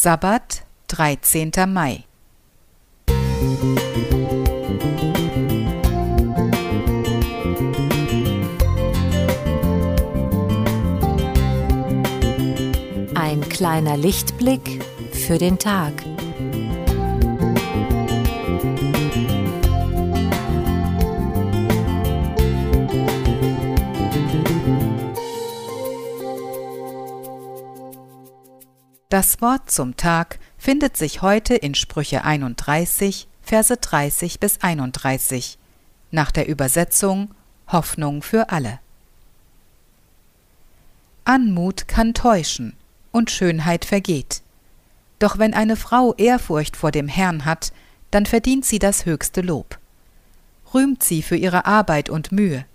Sabbat, 13. Mai. Ein kleiner Lichtblick für den Tag. Das Wort zum Tag findet sich heute in Sprüche 31, Verse 30 bis 31, nach der Übersetzung Hoffnung für alle. Anmut kann täuschen und Schönheit vergeht. Doch wenn eine Frau Ehrfurcht vor dem Herrn hat, dann verdient sie das höchste Lob. Rühmt sie für ihre Arbeit und Mühe.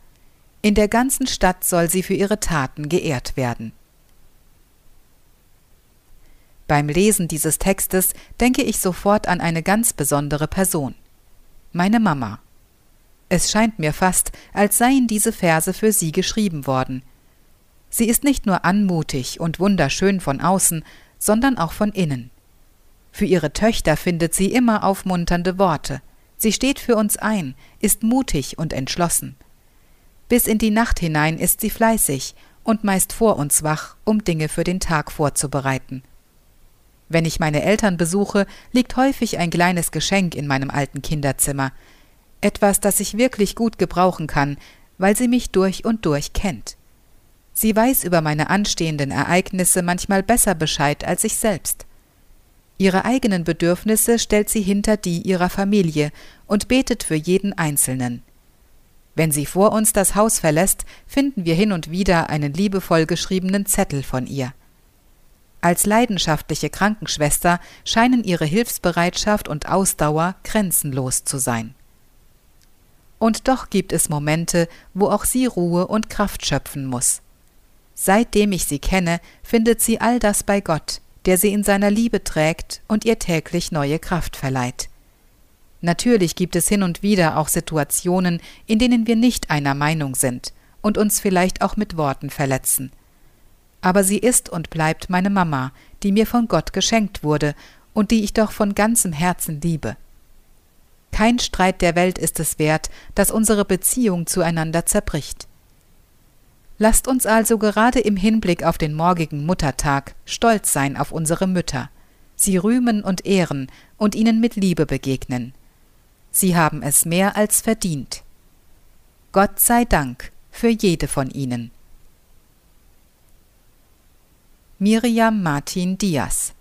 In der ganzen Stadt soll sie für ihre Taten geehrt werden. Beim Lesen dieses Textes denke ich sofort an eine ganz besondere Person. Meine Mama. Es scheint mir fast, als seien diese Verse für sie geschrieben worden. Sie ist nicht nur anmutig und wunderschön von außen, sondern auch von innen. Für ihre Töchter findet sie immer aufmunternde Worte. Sie steht für uns ein, ist mutig und entschlossen. Bis in die Nacht hinein ist sie fleißig und meist vor uns wach, um Dinge für den Tag vorzubereiten. Wenn ich meine Eltern besuche, liegt häufig ein kleines Geschenk in meinem alten Kinderzimmer. Etwas, das ich wirklich gut gebrauchen kann, weil sie mich durch und durch kennt. Sie weiß über meine anstehenden Ereignisse manchmal besser Bescheid als ich selbst. Ihre eigenen Bedürfnisse stellt sie hinter die ihrer Familie und betet für jeden Einzelnen. Wenn sie vor uns das Haus verlässt, finden wir hin und wieder einen liebevoll geschriebenen Zettel von ihr. Als leidenschaftliche Krankenschwester scheinen ihre Hilfsbereitschaft und Ausdauer grenzenlos zu sein. Und doch gibt es Momente, wo auch sie Ruhe und Kraft schöpfen muss. Seitdem ich sie kenne, findet sie all das bei Gott, der sie in seiner Liebe trägt und ihr täglich neue Kraft verleiht. Natürlich gibt es hin und wieder auch Situationen, in denen wir nicht einer Meinung sind und uns vielleicht auch mit Worten verletzen – aber sie ist und bleibt meine Mama, die mir von Gott geschenkt wurde und die ich doch von ganzem Herzen liebe. Kein Streit der Welt ist es wert, dass unsere Beziehung zueinander zerbricht. Lasst uns also gerade im Hinblick auf den morgigen Muttertag stolz sein auf unsere Mütter, sie rühmen und ehren und ihnen mit Liebe begegnen. Sie haben es mehr als verdient. Gott sei Dank für jede von ihnen. Miriam Martin Diaz.